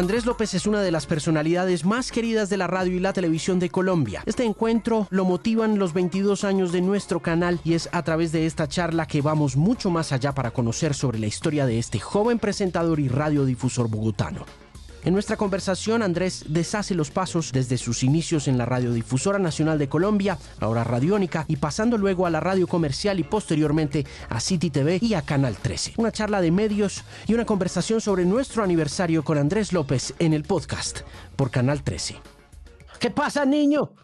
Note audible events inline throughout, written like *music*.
Andrés López es una de las personalidades más queridas de la radio y la televisión de Colombia. Este encuentro lo motivan los 22 años de nuestro canal y es a través de esta charla que vamos mucho más allá para conocer sobre la historia de este joven presentador y radiodifusor bogotano. En nuestra conversación, Andrés deshace los pasos desde sus inicios en la Radiodifusora Nacional de Colombia, ahora Radiónica, y pasando luego a la radio comercial y posteriormente a City TV y a Canal 13. Una charla de medios y una conversación sobre nuestro aniversario con Andrés López en el podcast por Canal 13. ¿Qué pasa, niño?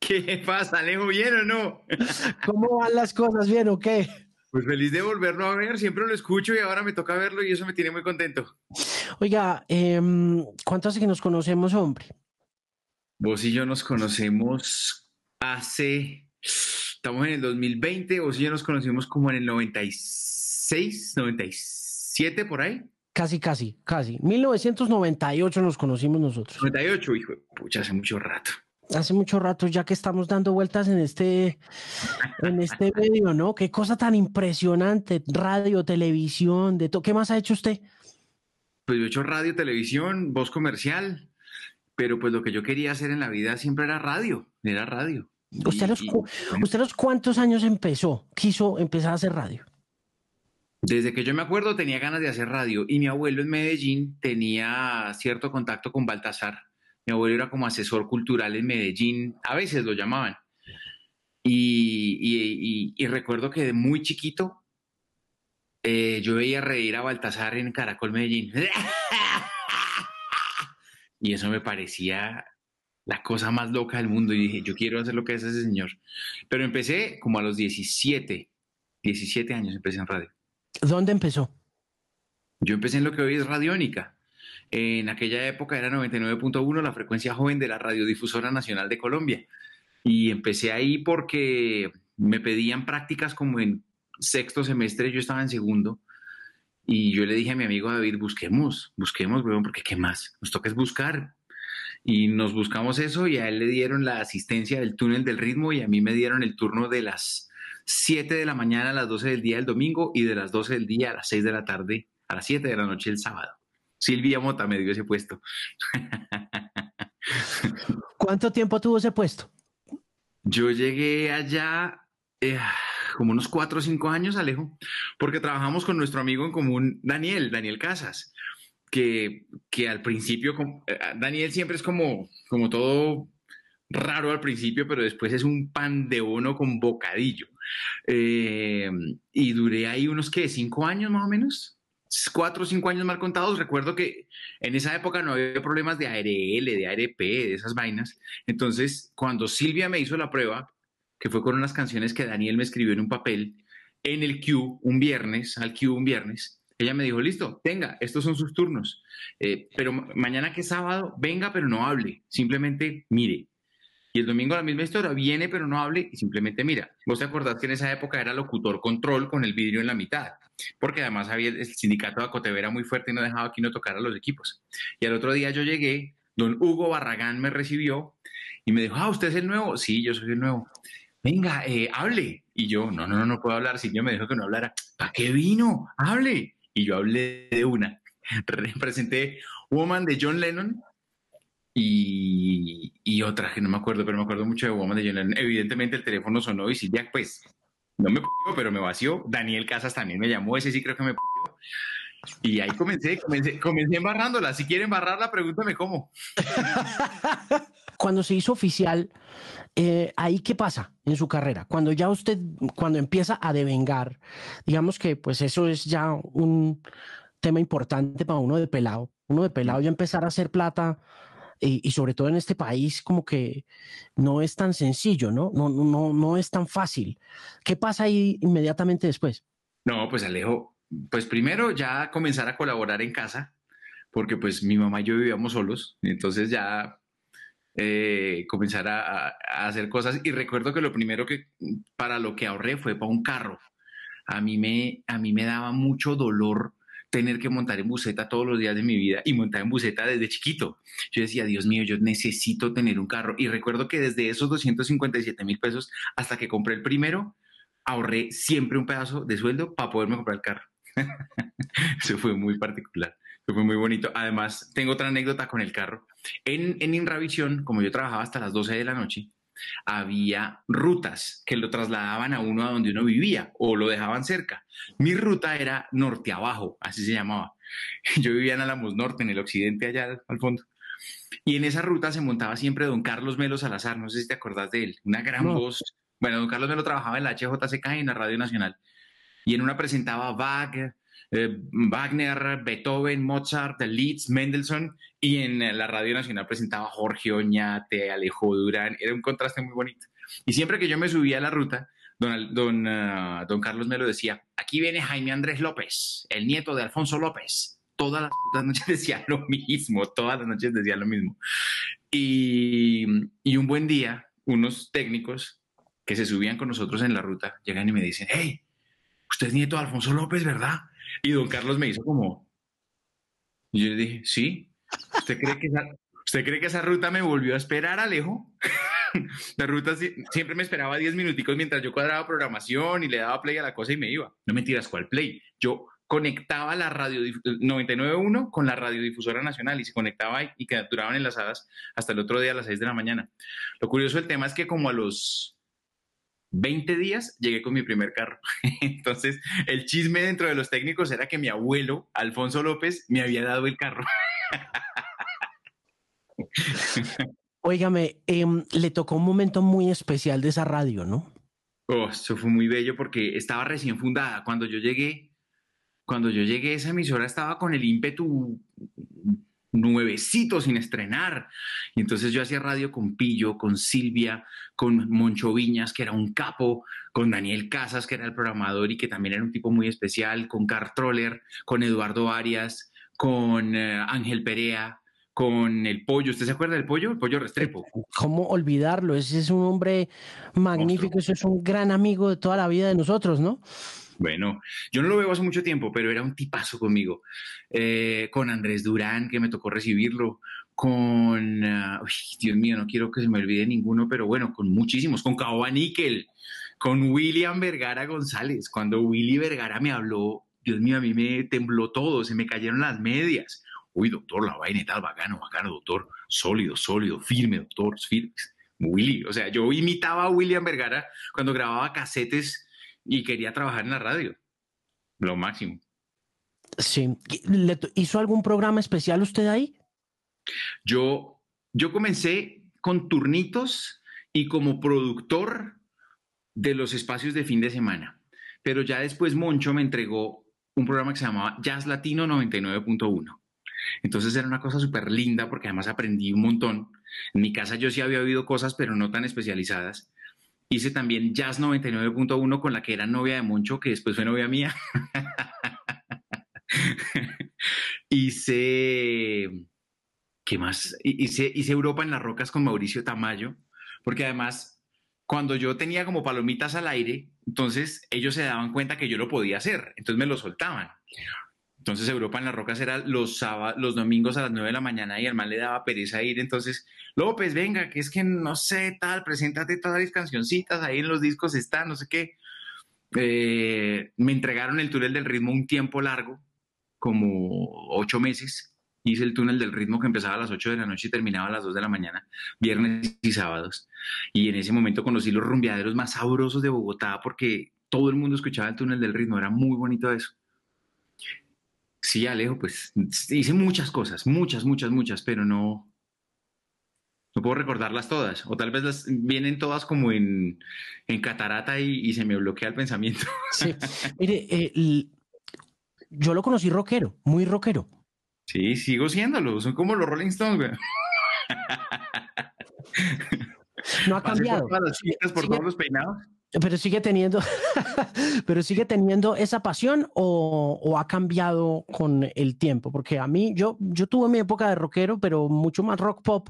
¿Qué pasa, Alejo? ¿Bien o no? ¿Cómo van las cosas? ¿Bien o qué? Pues feliz de volverlo a ver, siempre lo escucho y ahora me toca verlo y eso me tiene muy contento. Oiga, em, ¿cuánto hace que nos conocemos, hombre? Vos y yo nos conocemos hace, estamos en el 2020, vos y yo nos conocimos como en el 96, 97 por ahí. Casi, casi, casi. 1998 nos conocimos nosotros. 98, hijo, pucha, hace mucho rato hace mucho rato ya que estamos dando vueltas en este, en este medio, ¿no? Qué cosa tan impresionante, radio, televisión, de todo. ¿Qué más ha hecho usted? Pues yo he hecho radio, televisión, voz comercial, pero pues lo que yo quería hacer en la vida siempre era radio, era radio. ¿Usted, los, ¿Usted los cuántos años empezó, quiso empezar a hacer radio? Desde que yo me acuerdo tenía ganas de hacer radio y mi abuelo en Medellín tenía cierto contacto con Baltasar mi abuelo era como asesor cultural en Medellín, a veces lo llamaban. Y, recuerdo que de muy chiquito eh, yo veía reír a Baltasar en Caracol Medellín. *laughs* y eso me parecía la cosa más loca del mundo. Y dije, yo quiero hacer lo que hace ese señor. Pero empecé como a los 17, 17 años empecé en radio. ¿Dónde empezó? Yo empecé en lo que hoy es Radiónica. En aquella época era 99.1, la frecuencia joven de la Radiodifusora Nacional de Colombia. Y empecé ahí porque me pedían prácticas como en sexto semestre, yo estaba en segundo. Y yo le dije a mi amigo David, busquemos, busquemos, weón, porque ¿qué más? Nos toca es buscar. Y nos buscamos eso y a él le dieron la asistencia del túnel del ritmo y a mí me dieron el turno de las 7 de la mañana a las 12 del día del domingo y de las 12 del día a las 6 de la tarde a las 7 de la noche el sábado. Silvia Mota me dio ese puesto. ¿Cuánto tiempo tuvo ese puesto? Yo llegué allá eh, como unos cuatro o cinco años, Alejo, porque trabajamos con nuestro amigo en común, Daniel, Daniel Casas, que, que al principio, eh, Daniel siempre es como, como todo raro al principio, pero después es un pan de uno con bocadillo. Eh, y duré ahí unos, ¿qué? ¿Cinco años más o menos? Cuatro o cinco años mal contados, recuerdo que en esa época no había problemas de ARL, de ARP, de esas vainas. Entonces, cuando Silvia me hizo la prueba, que fue con unas canciones que Daniel me escribió en un papel, en el Q, un viernes, al Q un viernes, ella me dijo, listo, tenga, estos son sus turnos, eh, pero mañana que es sábado, venga, pero no hable, simplemente mire. Y el domingo la misma historia, viene pero no hable y simplemente mira. Vos te acordás que en esa época era locutor control con el vidrio en la mitad, porque además había el sindicato de Acotevera muy fuerte y no dejaba que uno tocara los equipos. Y al otro día yo llegué, don Hugo Barragán me recibió y me dijo, ah, ¿usted es el nuevo? Sí, yo soy el nuevo. Venga, eh, hable. Y yo, no, no, no, no puedo hablar. Silvia me dijo que no hablara. ¿Para qué vino? Hable. Y yo hablé de una. *laughs* Representé Woman de John Lennon y, y, otra que no me acuerdo, pero me acuerdo mucho de Woman de John Evidentemente el teléfono sonó y Silvia, pues, no me puso, pero me vació. Daniel Casas también me llamó, ese sí creo que me puso. Y ahí comencé, comencé, comencé embarrándola. Si quieren embarrarla, pregúntame cómo. Cuando se hizo oficial, eh, ¿ahí qué pasa en su carrera? Cuando ya usted, cuando empieza a devengar, digamos que pues eso es ya un tema importante para uno de pelado. Uno de pelado ya empezar a hacer plata y, sobre todo en este país como que no es tan sencillo, ¿no? No, no, no es tan fácil. ¿Qué pasa ahí inmediatamente después? No, pues Alejo, pues primero ya comenzar a colaborar en casa, porque pues mi mamá y yo vivíamos solos, entonces ya eh, comenzar a, hacer cosas. Y recuerdo que lo primero que para lo que ahorré fue para un carro. A mí me, a mí me daba mucho dolor tener que montar en buseta todos los días de mi vida y montar en buseta desde chiquito. Yo decía, Dios mío, yo necesito tener un carro. Y recuerdo que desde esos 257 mil pesos hasta que compré el primero, ahorré siempre un pedazo de sueldo para poderme comprar el carro. *laughs* Eso fue muy particular. Fue muy bonito. Además, tengo otra anécdota con el carro. En, en Inravisión, como yo trabajaba hasta las 12 de la noche, había rutas que lo trasladaban a uno a donde uno vivía o lo dejaban cerca. Mi ruta era norte abajo, así se llamaba. *laughs* Yo vivía en Álamos Norte, en el occidente, allá al fondo. Y en esa ruta se montaba siempre don Carlos Melo Salazar, no sé si te acordás de él, una gran voz. Bueno, don Carlos Melo trabajaba en la HJCK y en la Radio Nacional. Y en una presentaba Bach, eh, Wagner, Beethoven, Mozart, Leeds, Mendelssohn, y en la Radio Nacional presentaba Jorge Oñate, Alejo Durán, era un contraste muy bonito. Y siempre que yo me subía a la ruta, don, don, ah, don Carlos me lo decía, aquí viene Jaime Andrés López, el nieto de Alfonso López. Todas las noches *laughs* decía lo mismo, todas las noches decía lo mismo. Y, y un buen día, unos técnicos que se subían con nosotros en la ruta llegan y me dicen, hey, usted es nieto de Alfonso López, ¿verdad? Y don Carlos me hizo como... Y yo dije, sí. ¿Usted cree que esa, ¿usted cree que esa ruta me volvió a esperar, Alejo? *laughs* la ruta siempre me esperaba 10 minuticos mientras yo cuadraba programación y le daba play a la cosa y me iba. No mentiras, ¿cuál play? Yo conectaba la radio 99.1 con la radiodifusora nacional y se conectaba y, y duraban enlazadas hasta el otro día a las 6 de la mañana. Lo curioso del tema es que como a los 20 días llegué con mi primer carro. *laughs* Entonces, el chisme dentro de los técnicos era que mi abuelo, Alfonso López, me había dado el carro. *laughs* Óigame, em, le tocó un momento muy especial de esa radio, ¿no? Oh, eso fue muy bello porque estaba recién fundada. Cuando yo llegué, cuando yo llegué, esa emisora estaba con el ímpetu nuevecito sin estrenar. Y entonces yo hacía radio con Pillo, con Silvia, con Moncho Viñas, que era un capo, con Daniel Casas, que era el programador y que también era un tipo muy especial, con Carl Troller, con Eduardo Arias, con eh, Ángel Perea, con el pollo. ¿Usted se acuerda del pollo? El pollo Restrepo. ¿Cómo olvidarlo? Ese es un hombre magnífico, ese es un gran amigo de toda la vida de nosotros, ¿no? Bueno, yo no lo veo hace mucho tiempo, pero era un tipazo conmigo. Eh, con Andrés Durán, que me tocó recibirlo. Con, uh, Dios mío, no quiero que se me olvide ninguno, pero bueno, con muchísimos. Con Caoba Níquel, con William Vergara González. Cuando Willy Vergara me habló, Dios mío, a mí me tembló todo, se me cayeron las medias. Uy, doctor, la vaina y tal, bacano, bacano, doctor. Sólido, sólido, firme, doctor, firme. Willy, o sea, yo imitaba a William Vergara cuando grababa casetes y quería trabajar en la radio. Lo máximo. Sí. ¿Hizo algún programa especial usted ahí? Yo, yo comencé con turnitos y como productor de los espacios de fin de semana. Pero ya después Moncho me entregó un programa que se llamaba Jazz Latino 99.1. Entonces era una cosa súper linda porque además aprendí un montón. En mi casa yo sí había oído cosas, pero no tan especializadas. Hice también Jazz 99.1 con la que era novia de Moncho, que después fue novia mía. *laughs* hice, ¿qué más? Hice, hice Europa en las rocas con Mauricio Tamayo, porque además, cuando yo tenía como palomitas al aire, entonces ellos se daban cuenta que yo lo podía hacer, entonces me lo soltaban. Entonces Europa en las Rocas era los sábados, los domingos a las 9 de la mañana y mal le daba pereza ir. Entonces, López, venga, que es que no sé, tal, preséntate todas las cancioncitas, ahí en los discos están, no sé qué. Eh, me entregaron el túnel del ritmo un tiempo largo, como ocho meses. Hice el túnel del ritmo que empezaba a las 8 de la noche y terminaba a las 2 de la mañana, viernes y sábados. Y en ese momento conocí los rumbeaderos más sabrosos de Bogotá porque todo el mundo escuchaba el túnel del ritmo, era muy bonito eso. Sí, Alejo, pues hice muchas cosas, muchas, muchas, muchas, pero no, no puedo recordarlas todas. O tal vez las vienen todas como en, catarata y, se me bloquea el pensamiento. Sí, *laughs* mire, eh, yo lo conocí rockero, muy rockero. Sí, sigo siéndolo, son como los Rolling Stones, güey. No ha *laughs* cambiado. por todos los peinados. Pero sigue teniendo, *laughs* pero sigue teniendo esa pasión o, ha cambiado con el tiempo, porque a mí yo yo tuve mi época de rockero, pero mucho más rock pop,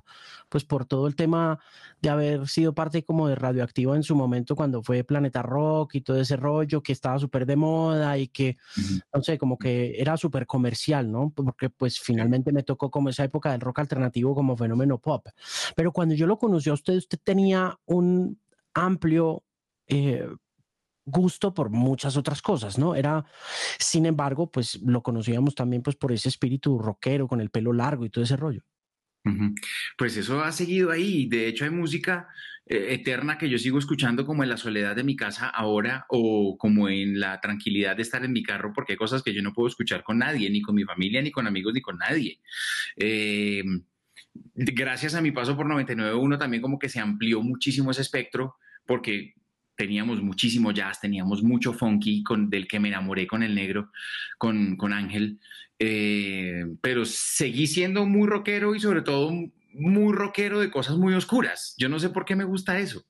pues por todo el tema de haber sido parte como de radioactivo en su momento cuando fue Planeta Rock y todo ese rollo que estaba súper de moda y que no sé, como que era súper comercial, ¿no? Porque pues finalmente me tocó como esa época del rock alternativo como fenómeno pop. Pero cuando yo lo conocí a usted, usted tenía un amplio eh, gusto por muchas otras cosas, ¿no? Era, sin embargo, pues lo conocíamos también pues por ese espíritu rockero con el pelo largo y todo ese rollo. Pues eso ha seguido ahí. De hecho, hay música eh, eterna que yo sigo escuchando como en la soledad de mi casa ahora o como en la tranquilidad de estar en mi carro, porque hay cosas que yo no puedo escuchar con nadie, ni con mi familia, ni con amigos, ni con nadie. Eh, gracias a mi paso por 99.1 también como que se amplió muchísimo ese espectro, porque teníamos muchísimo jazz, teníamos mucho funky con, del que me enamoré con el negro, con, con Ángel, eh, pero seguí siendo muy rockero y sobre todo muy rockero de cosas muy oscuras. Yo no sé por qué me gusta eso.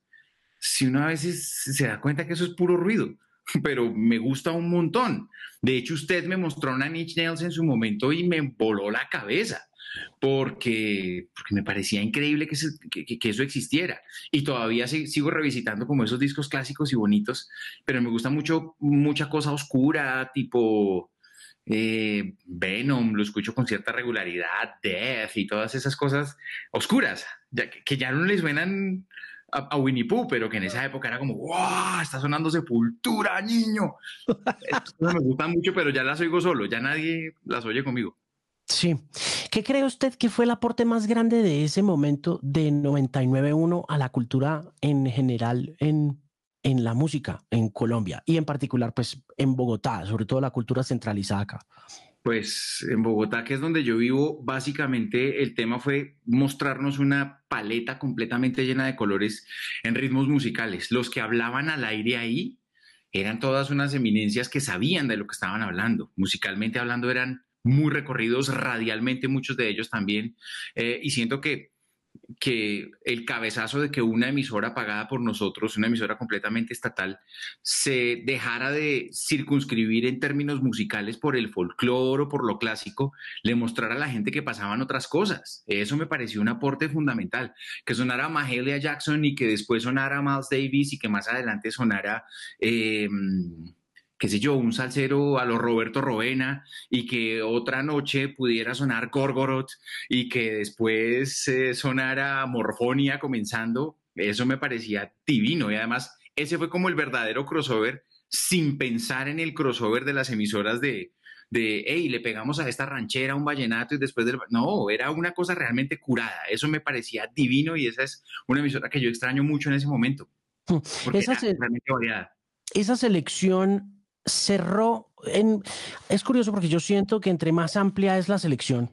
Si uno a veces se da cuenta que eso es puro ruido, *laughs* pero me gusta un montón. De hecho, usted me mostró una Niche Nails en su momento y me voló la cabeza porque, porque me parecía increíble que, que, eso existiera. Y todavía sigo revisitando como esos discos clásicos y bonitos, pero me gusta mucho mucha cosa oscura, tipo eh, Venom, lo escucho con cierta regularidad, Death y todas esas cosas oscuras, ya, que, ya no les suenan a, Winnie Pooh, pero que en esa época era como, ¡wow! Está sonando Sepultura, niño. *laughs* me gustan mucho, pero ya las oigo solo, ya nadie las oye conmigo. Sí. ¿Qué cree usted que fue el aporte más grande de ese momento de 99.1 a la cultura en general en, en la música en Colombia y en particular pues en Bogotá, sobre todo la cultura centralizada acá? Pues en Bogotá, que es donde yo vivo, básicamente el tema fue mostrarnos una paleta completamente llena de colores en ritmos musicales. Los que hablaban al aire ahí eran todas unas eminencias que sabían de lo que estaban hablando. Musicalmente hablando eran muy recorridos radialmente, muchos de ellos también. Eh, y siento que que el cabezazo de que una emisora pagada por nosotros, una emisora completamente estatal, se dejara de circunscribir en términos musicales por el folclore o por lo clásico, le mostrara a la gente que pasaban otras cosas. Eso me pareció un aporte fundamental, que sonara Mahalia Jackson y que después sonara Miles Davis y que más adelante sonara... Eh, qué sé yo, un salsero a los Roberto Rovena y que otra noche pudiera sonar Gorgoroth y que después eh, sonara Morfonia comenzando, eso me parecía divino y además ese fue como el verdadero crossover sin pensar en el crossover de las emisoras de, de, hey, le pegamos a esta ranchera un vallenato y después del... No, era una cosa realmente curada. Eso me parecía divino y esa es una emisora que yo extraño mucho en ese momento. Hmm. esa, esa selección cerró en... Es curioso porque yo siento que entre más amplia es la selección,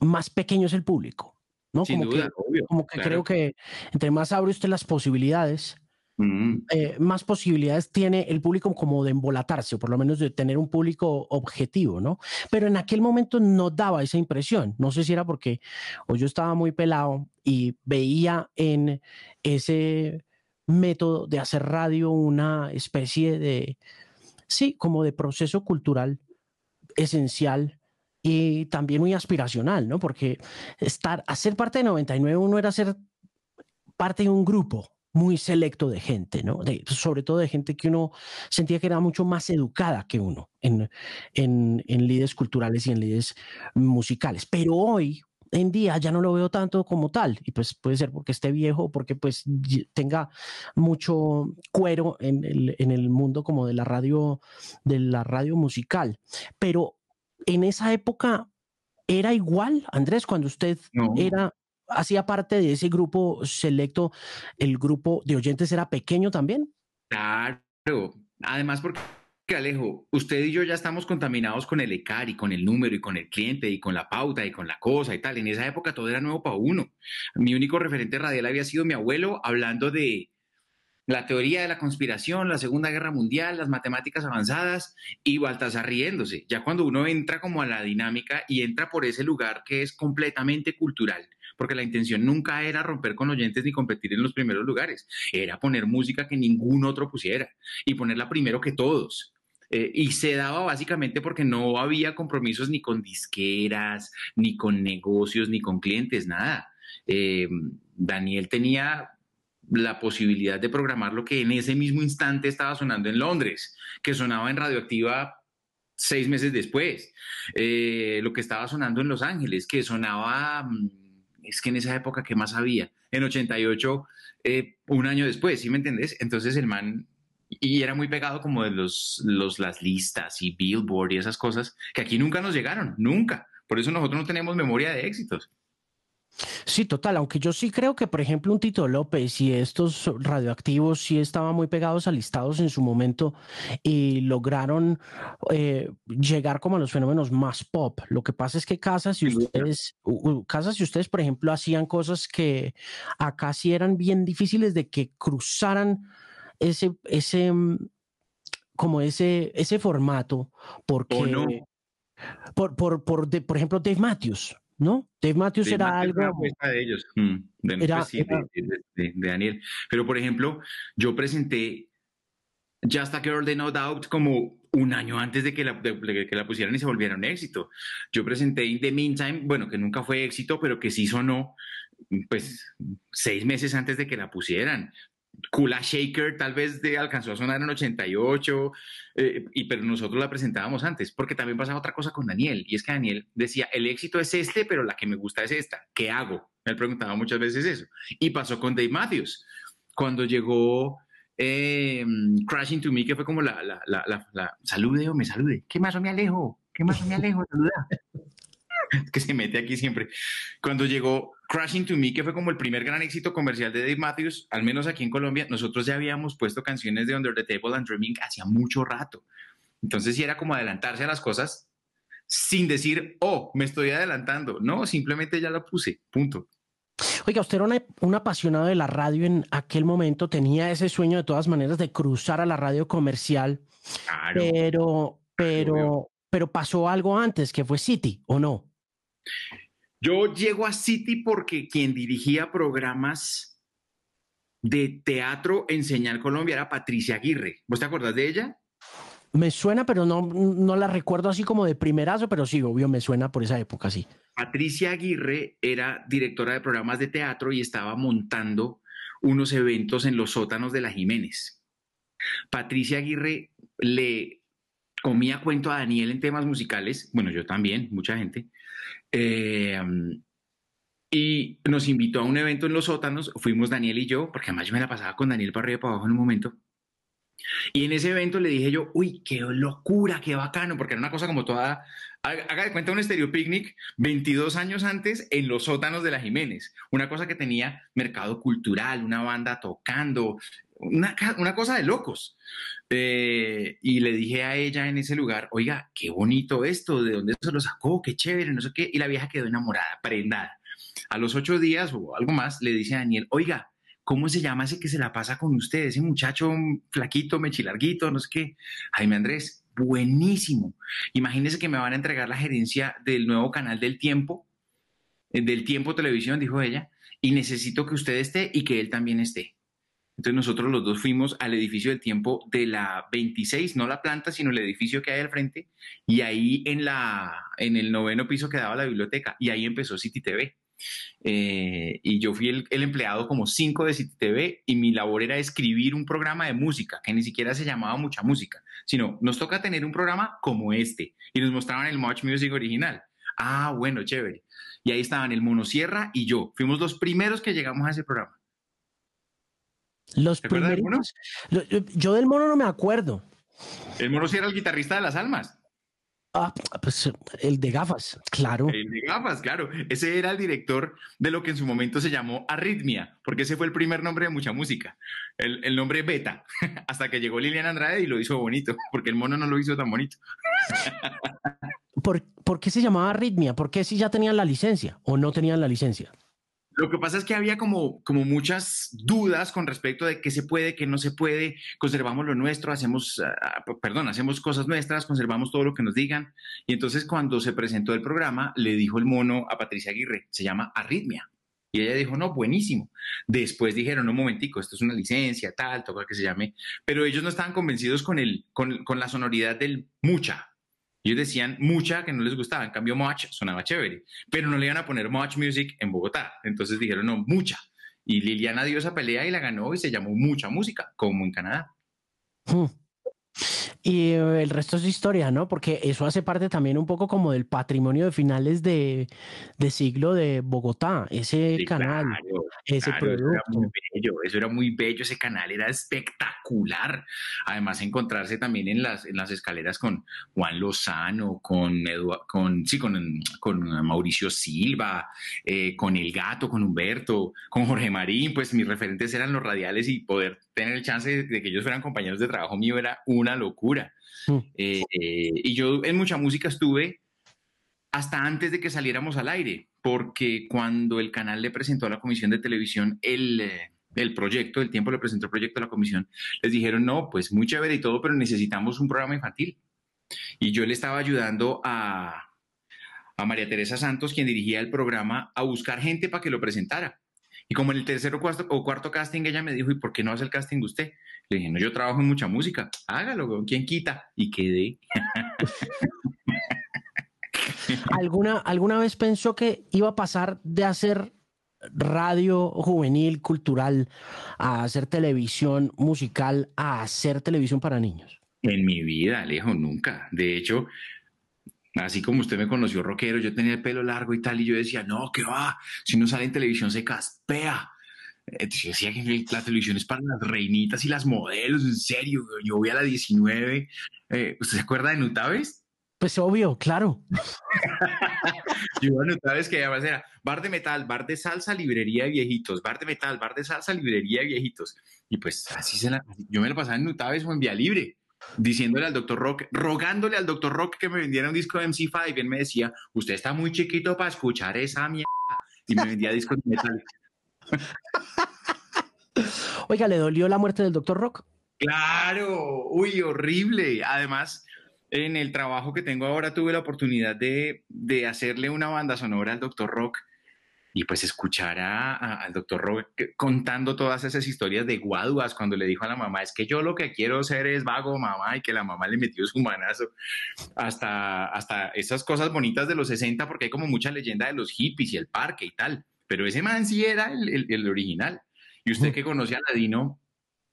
más pequeño es el público, ¿no? Sin como duda, que, obvio, como que creo que entre más abre usted las posibilidades, mm. eh, más posibilidades tiene el público como de embolatarse, o por lo menos de tener un público objetivo, ¿no? Pero en aquel momento no daba esa impresión. No sé si era porque o yo estaba muy pelado y veía en ese método de hacer radio una especie de sí, como de proceso cultural esencial y también muy aspiracional, ¿no? Porque estar, hacer parte de 99 uno era ser parte de un grupo muy selecto de gente, ¿no? sobre todo de gente que uno sentía que era mucho más educada que uno en, en, en líderes culturales y en líderes musicales. Pero hoy, en día ya no lo veo tanto como tal y pues puede ser porque esté viejo o porque pues tenga mucho cuero en el, en el mundo como de la radio de la radio musical. Pero en esa época era igual Andrés cuando usted era hacía parte de ese grupo selecto el grupo de oyentes era pequeño también. Claro. Además porque que Alejo, usted y yo ya estamos contaminados con el ECAR y con el número y con el cliente y con la pauta y con la cosa y tal. En esa época todo era nuevo para uno. Mi único referente radial había sido mi abuelo hablando de la teoría de la conspiración, la Segunda Guerra Mundial, las matemáticas avanzadas y Baltasar riéndose. Ya cuando uno entra como a la dinámica y entra por ese lugar que es completamente cultural, porque la intención nunca era romper con oyentes ni competir en los primeros lugares, era poner música que ningún otro pusiera y ponerla primero que todos. Eh, y se daba básicamente porque no había compromisos ni con disqueras, ni con negocios, ni con clientes, nada. Eh, Daniel tenía la posibilidad de programar lo que en ese mismo instante estaba sonando en Londres, que sonaba en Radioactiva seis meses después, eh, lo que estaba sonando en Los Ángeles, que sonaba, mm, es que en esa época, ¿qué más había? En 88, un año después, ¿sí me entendés? Entonces el man y era muy pegado como de los, los, las listas y Billboard y esas cosas que aquí nunca nos llegaron, nunca. Por eso nosotros no tenemos memoria de éxitos. Sí, total, aunque yo sí creo que, por ejemplo, un Tito López y estos radioactivos sí estaban muy pegados a listados en su momento y lograron eh, llegar como a los fenómenos más pop. Lo que pasa es que Casas y ustedes, Casas y ustedes, por ejemplo, hacían cosas que acá sí eran bien difíciles de que cruzaran ese, ese, mm, como ese, ese formato, porque, por, por, por, por ejemplo, Dave Matthews. ¿no? Dave Matthews era algo. de ellos, mm, de, de, Daniel. Pero, por ejemplo, yo presenté Just a Girl de No Doubt como un año antes de que la, que la pusieran y se volviera un éxito. Yo presenté In the Meantime, bueno, que nunca fue éxito, pero que sí sonó, pues, seis meses antes de que la pusieran. Kula Shaker tal vez de, alcanzó a sonar en 88, eh, y, pero nosotros la presentábamos antes, porque también pasaba otra cosa con Daniel, y es que Daniel decía, el éxito es este, pero la que me gusta es esta, ¿qué hago? Él preguntaba muchas veces eso. Y pasó con Dave Matthews, cuando llegó eh, Crashing to Me, que fue como la, la, la, la, salude o me salude, ¿qué más o me alejo? ¿Qué más o me alejo? Saluda. *laughs* que se mete aquí siempre. Cuando llegó Crashing to Me, que fue como el primer gran éxito comercial de Dave Matthews, al menos aquí en Colombia, nosotros ya habíamos puesto canciones de Under the Table and Dreaming hacía mucho rato. Entonces sí era como adelantarse a las cosas sin decir, oh, me estoy adelantando. No, simplemente ya lo puse, punto. Oiga, usted era un apasionado de la radio en aquel momento, tenía ese sueño de todas maneras de cruzar a la radio comercial, pero, pero, pero pasó algo antes, que fue City, ¿o no? Yo llego a City porque quien dirigía programas de teatro en Señal Colombia era Patricia Aguirre. ¿Vos te acuerdas de ella? Me suena, pero no, no la recuerdo así como de primerazo, pero sí, obvio, me suena por esa época, sí. Patricia Aguirre era directora de programas de teatro y estaba montando unos eventos en los sótanos de la Jiménez. Patricia Aguirre le comía cuento a Daniel en temas musicales, bueno, yo también, mucha gente, eh, y nos invitó a un evento en los sótanos, fuimos Daniel y yo, porque además yo me la pasaba con Daniel para arriba y para abajo en un momento. Y en ese evento le dije yo, uy, qué locura, qué bacano, porque era una cosa como toda, haga de cuenta un estéreo picnic 22 años antes en los sótanos de la Jiménez, una cosa que tenía mercado cultural, una banda tocando, una, una cosa de locos. Eh, y le dije a ella en ese lugar, oiga, qué bonito esto, ¿de dónde se lo sacó? Qué chévere, no sé qué. Y la vieja quedó enamorada, prendada. A los ocho días o algo más le dice a Daniel, oiga, ¿cómo se llama ese que se la pasa con usted? Ese muchacho flaquito, mechilarguito, no sé qué. Jaime Andrés, buenísimo. Imagínese que me van a entregar la gerencia del nuevo canal del tiempo, eh, del tiempo televisión, dijo ella, y necesito que usted esté y que él también esté. Entonces nosotros los dos fuimos al edificio del tiempo de la 26, no la planta, sino el edificio que hay al frente, y ahí en, la, en el noveno piso quedaba la biblioteca, y ahí empezó City TV. Eh, y yo fui el, empleado como cinco de City TV y mi labor era escribir un programa de música, que ni siquiera se llamaba mucha música, sino nos toca tener un programa como este, y nos mostraban el Much Music original. Ah, bueno, chévere. Y ahí estaban el Mono Sierra y yo. Fuimos los primeros que llegamos a ese programa. Los primeros. Yo del mono no me acuerdo. El mono sí era el guitarrista de las almas. Ah, pues el de gafas, claro. El de gafas, claro. Ese era el director de lo que en su momento se llamó Arritmia, porque ese fue el primer nombre de mucha música. El, el nombre Beta, *laughs* hasta que llegó Lilian Andrade y lo hizo bonito, porque el mono no lo hizo tan bonito. ¿Por, ¿Por, qué se llamaba Arritmia? ¿Por qué si ya tenían la licencia o no tenían la licencia? Lo que pasa es que había como, como muchas dudas con respecto de qué se puede, qué no se puede, conservamos lo nuestro, hacemos, ah, perdón, hacemos cosas nuestras, conservamos todo lo que nos digan. Y entonces cuando se presentó el programa, le dijo el mono a Patricia Aguirre, se llama Arritmia. Y ella dijo, no, buenísimo. Después dijeron, no, momentico, esto es una licencia, tal, toca que se llame. Pero ellos no estaban convencidos con, el, con, con la sonoridad del mucha, ellos decían mucha que no les gustaba, en cambio Much sonaba chévere, pero no le iban a poner Much Music en Bogotá. Entonces dijeron, no, mucha. Y Liliana dio esa pelea y la ganó y se llamó Mucha Música, como en Canadá. Hmm. Y el resto es historia, ¿no? Porque eso hace parte también un poco como del patrimonio de finales de, siglo de Bogotá, ese canal, ese producto. Eso era muy bello, eso era muy bello, ese canal era espectacular. Además, encontrarse también en las, en las escaleras con Juan Lozano, con, con, sí, con, con Mauricio Silva, eh, con El Gato, con Humberto, con Jorge Marín, pues mis referentes eran los radiales y poder tener el chance de que ellos fueran compañeros de trabajo mío era una locura. Mm. Eh, y yo en mucha música estuve hasta antes de que saliéramos al aire, porque cuando el canal le presentó a la Comisión de Televisión el, eh, el proyecto, el tiempo le presentó el proyecto a la Comisión, les dijeron, no, pues muy chévere y todo, pero necesitamos un programa infantil. Y yo le estaba ayudando a, a María Teresa Santos, quien dirigía el programa, a buscar gente para que lo presentara. Y como en el tercer o cuarto, o cuarto casting, ella me dijo, ¿y por qué no hace el casting usted? Le dije, no, yo trabajo en mucha música, hágalo, ¿quién quita? Y quedé. *laughs* ¿Alguna, ¿Alguna vez pensó que iba a pasar de hacer radio juvenil, cultural, a hacer televisión musical, a hacer televisión para niños? En mi vida, Alejo, nunca. De hecho, Así como usted me conoció rockero, yo tenía el pelo largo y tal, y yo decía, no, ¿qué va? Si uno sale en televisión se caspea. Entonces yo decía que la televisión es para las reinitas y las modelos, en serio. Yo voy a la 19. Eh, ¿Usted se acuerda de Nutaves? Pues obvio, claro. *laughs* yo iba a Nutaves que además era bar de metal, bar de salsa, librería de viejitos, bar de metal, bar de salsa, librería de viejitos. Y pues así se la, yo me lo pasaba en Nutaves o en Vía Libre diciéndole al doctor Rock, rogándole al doctor Rock que me vendiera un disco de MC5 y él me decía, usted está muy chiquito para escuchar esa mierda. Y me vendía discos de metal. *laughs* Oiga, ¿le dolió la muerte del doctor Rock? Claro, uy, horrible. Además, en el trabajo que tengo ahora tuve la oportunidad de, de hacerle una banda sonora al doctor Rock y pues escuchar al doctor Robert contando todas esas historias de guaduas cuando le dijo a la mamá, es que yo lo que quiero ser es vago, mamá, y que la mamá le metió su manazo, hasta, hasta esas cosas bonitas de los 60, porque hay como mucha leyenda de los hippies y el parque y tal, pero ese man sí era el, el original. Y usted que conoce a Ladino,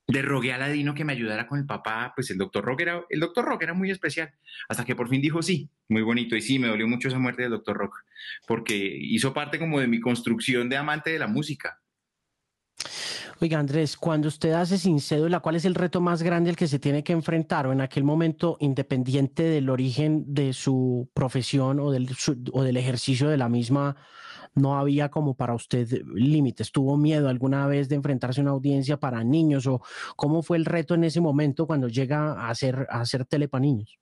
le rogué a Ladino que me ayudara con el papá, pues el doctor Rock era, el doctor Rock era muy especial, hasta que por fin dijo sí, muy bonito, y sí, me dolió mucho esa muerte del doctor Rock, porque hizo parte como de mi construcción de amante de la música. Oiga, Andrés, cuando usted hace sin cédula, ¿cuál es el reto más grande al que se tiene que enfrentar o en aquel momento, independiente del origen de su profesión o del, o del ejercicio de la misma, no había como para usted límites? ¿Tuvo miedo alguna vez de enfrentarse a una audiencia para niños o cómo fue el reto en ese momento cuando llega a hacer, a hacer tele para niños?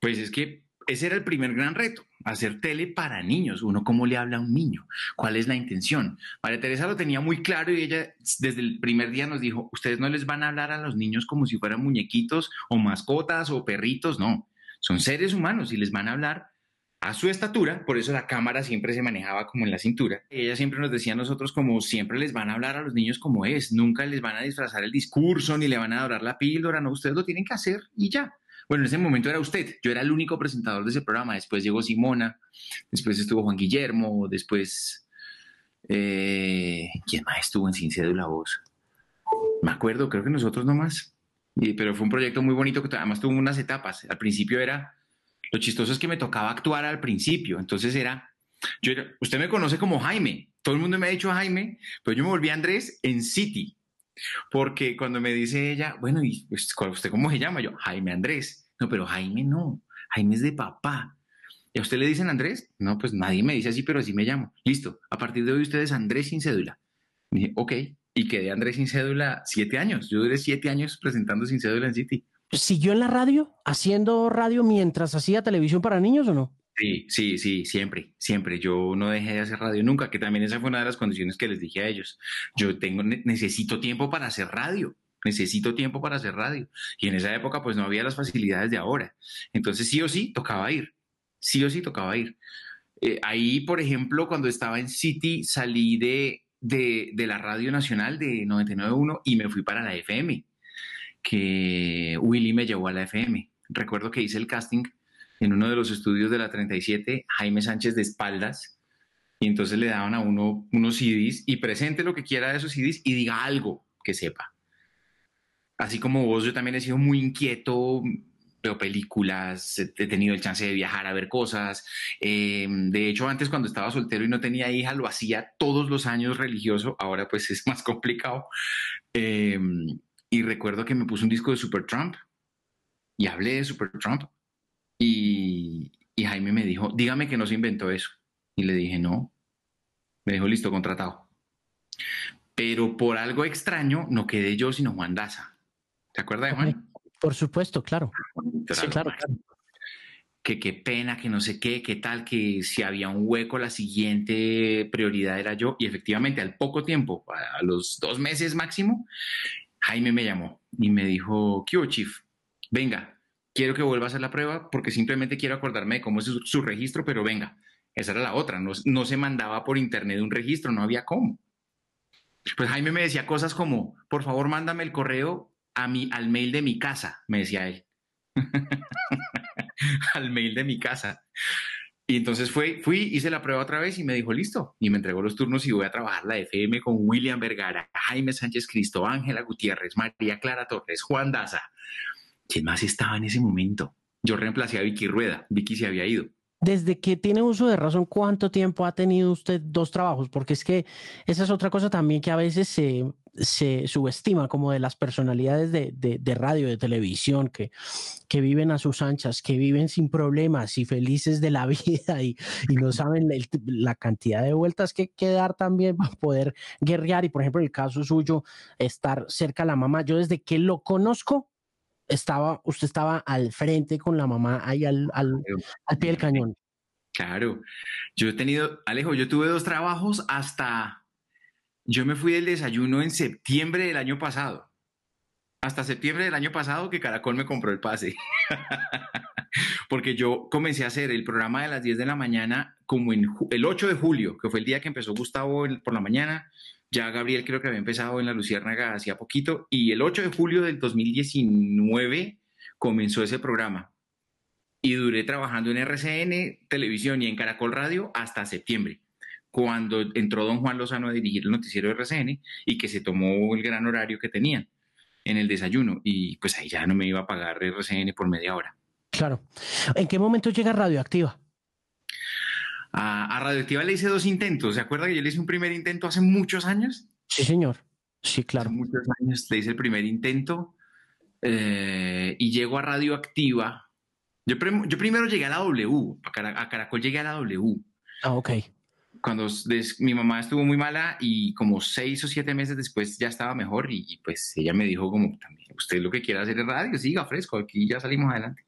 Pues es que ese era el primer gran reto, hacer tele para niños. Uno, ¿cómo le habla a un niño? ¿Cuál es la intención? María Teresa lo tenía muy claro y ella desde el primer día nos dijo, ustedes no les van a hablar a los niños como si fueran muñequitos o mascotas o perritos, no. Son seres humanos y les van a hablar a su estatura, por eso la cámara siempre se manejaba como en la cintura. Ella siempre nos decía a nosotros como siempre les van a hablar a los niños como es, nunca les van a disfrazar el discurso ni le van a adorar la píldora, no, ustedes lo tienen que hacer y ya. Bueno, en ese momento era usted, yo era el único presentador de ese programa, después llegó Simona, después estuvo Juan Guillermo, después... Eh, ¿Quién más estuvo en Sin Cédula Voz? Me acuerdo, creo que nosotros nomás. Y, pero fue un proyecto muy bonito que además tuvo unas etapas. Al principio era lo chistoso es que me tocaba actuar al principio, entonces era, yo usted me conoce como Jaime, todo el mundo me ha dicho Jaime, pero yo me volví Andrés en City, porque cuando me dice ella, bueno, ¿y pues, usted cómo se llama? Yo, Jaime Andrés. No, pero Jaime no, Jaime es de papá. ¿Y a usted le dicen Andrés? No, pues nadie me dice así, pero así me llamo. Listo, a partir de hoy usted es Andrés sin cédula. dije, ok, y quedé Andrés sin cédula siete años. Yo duré siete años presentando sin cédula en City. ¿Siguió en la radio, haciendo radio mientras hacía televisión para niños o no? Sí, sí, sí, siempre, siempre. Yo no dejé de hacer radio nunca, que también esa fue una de las condiciones que les dije a ellos. Yo tengo, necesito tiempo para hacer radio, necesito tiempo para hacer radio. Y en esa época pues no había las facilidades de ahora. Entonces sí o sí tocaba ir, sí o sí tocaba ir. Eh, ahí, por ejemplo, cuando estaba en City, salí de, de, de la Radio Nacional de 99.1 y me fui para la FM que Willy me llevó a la FM. Recuerdo que hice el casting en uno de los estudios de la 37, Jaime Sánchez de espaldas, y entonces le daban a uno unos CDs y presente lo que quiera de esos CDs y diga algo que sepa. Así como vos, yo también he sido muy inquieto, veo películas, he tenido el chance de viajar a ver cosas. Eh, de hecho, antes cuando estaba soltero y no tenía hija, lo hacía todos los años religioso. Ahora pues es más complicado. Eh, y recuerdo que me puse un disco de Super Trump y hablé de Super Trump. Y, y Jaime me dijo, dígame que no se inventó eso. Y le dije, no. Me dijo, listo, contratado. Pero por algo extraño no quedé yo, sino Juan Daza. ¿Te acuerdas de Juan? Por supuesto, claro. Sí, claro, Que qué pena, que no sé qué, qué tal, que si había un hueco, la siguiente prioridad era yo. Y efectivamente, al poco tiempo, a los dos meses máximo, Jaime me llamó y me dijo, ¿qué chief? Venga, quiero que vuelva a hacer la prueba porque simplemente quiero acordarme de cómo es su, registro, pero venga, esa era la otra, no, no se mandaba por internet un registro, no había cómo. Pues Jaime me decía cosas como, por favor, mándame el correo a mi, al mail de mi casa, me decía él. *laughs* al mail de mi casa. Y entonces fui, hice la prueba otra vez y me dijo, listo. Y me entregó los turnos y voy a trabajar la FM con William Vergara, Jaime Sánchez Cristo, Ángela Gutiérrez, María Clara Torres, Juan Daza. ¿Quién más estaba en ese momento? Yo reemplacé a Vicky Rueda. Vicky se había ido. Desde que tiene uso de razón, ¿cuánto tiempo ha tenido usted dos trabajos? Porque es que esa es otra cosa también que a veces se, subestima como de las personalidades de, de, radio, de televisión, que, viven a sus anchas, que viven sin problemas y felices de la *laughs* vida y, y no saben la cantidad de vueltas que, que dar también para poder guerrear. Y por ejemplo, el caso suyo, estar cerca a la mamá. Yo desde que lo conozco, estaba, usted estaba al frente con la mamá ahí al, al, al pie del cañón. Claro, yo he tenido, Alejo, yo tuve dos trabajos hasta, yo me fui del desayuno en septiembre del año pasado. Hasta septiembre del año pasado que Caracol me compró el pase. *laughs* Porque yo comencé a hacer el programa de las 10 de la mañana como en el 8 de julio, que fue el día que empezó Gustavo por la mañana. Ya Gabriel creo que había empezado en la Luciérnaga hacía poquito. Y el 8 de julio del 2019 comenzó ese programa. Y duré trabajando en RCN, televisión y en Caracol Radio hasta septiembre cuando entró don Juan Lozano a dirigir el noticiero de RCN y que se tomó el gran horario que tenían en el desayuno y pues ahí ya no me iba a pagar RCN por media hora. Claro. ¿En qué momento llega Radioactiva? A, Radioactiva le hice dos intentos. ¿Se acuerda que yo le hice un primer intento hace muchos años? Sí, señor. Sí, claro. Hace muchos años le hice el primer intento eh, y llego a Radioactiva. Yo, yo, primero llegué a la W, a, Caracol llegué a la W. Ah, ok cuando mi mamá estuvo muy mala y como seis o siete meses después ya estaba mejor y, pues ella me dijo como, también, usted lo que quiera hacer es radio, siga fresco, aquí ya salimos adelante.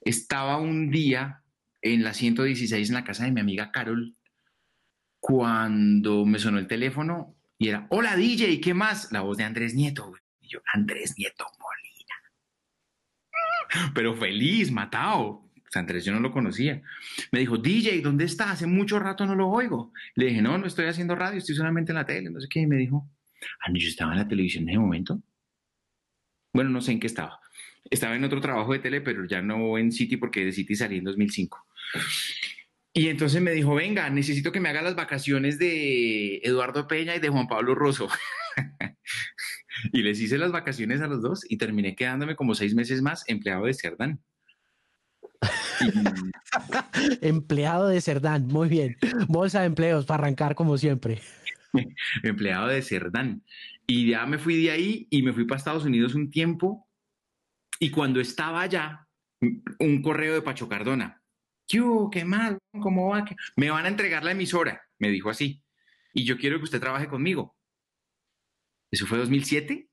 Estaba un día en la 116 en la casa de mi amiga Carol cuando me sonó el teléfono y era, hola DJ, ¿qué más? La voz de Andrés Nieto. Y yo, Andrés Nieto Molina. *laughs* Pero feliz, matado. Andrés yo no lo conocía. Me dijo, DJ, ¿dónde está? Hace mucho rato no lo oigo. Le dije, no, no estoy haciendo radio, estoy solamente en la tele. No sé qué. Y me dijo, ah, yo estaba en la televisión en ese momento. Bueno, no sé en qué estaba. Estaba en otro trabajo de tele, pero ya no en City porque de City salí en 2005. Y entonces me dijo, venga, necesito que me haga las vacaciones de Eduardo Peña y de Juan Pablo Rosso. *laughs* y les hice las vacaciones a los dos y terminé quedándome como seis meses más empleado de Cerdán. *laughs* Empleado de Cerdán, muy bien. Bolsa de empleos para arrancar como siempre. *laughs* Empleado de Cerdán. Y ya me fui de ahí y me fui para Estados Unidos un tiempo. Y cuando estaba allá, un correo de Pacho Cardona. ¿Qué, qué mal? ¿Cómo va? Me van a entregar la emisora, me dijo así. Y yo quiero que usted trabaje conmigo. ¿Eso fue 2007?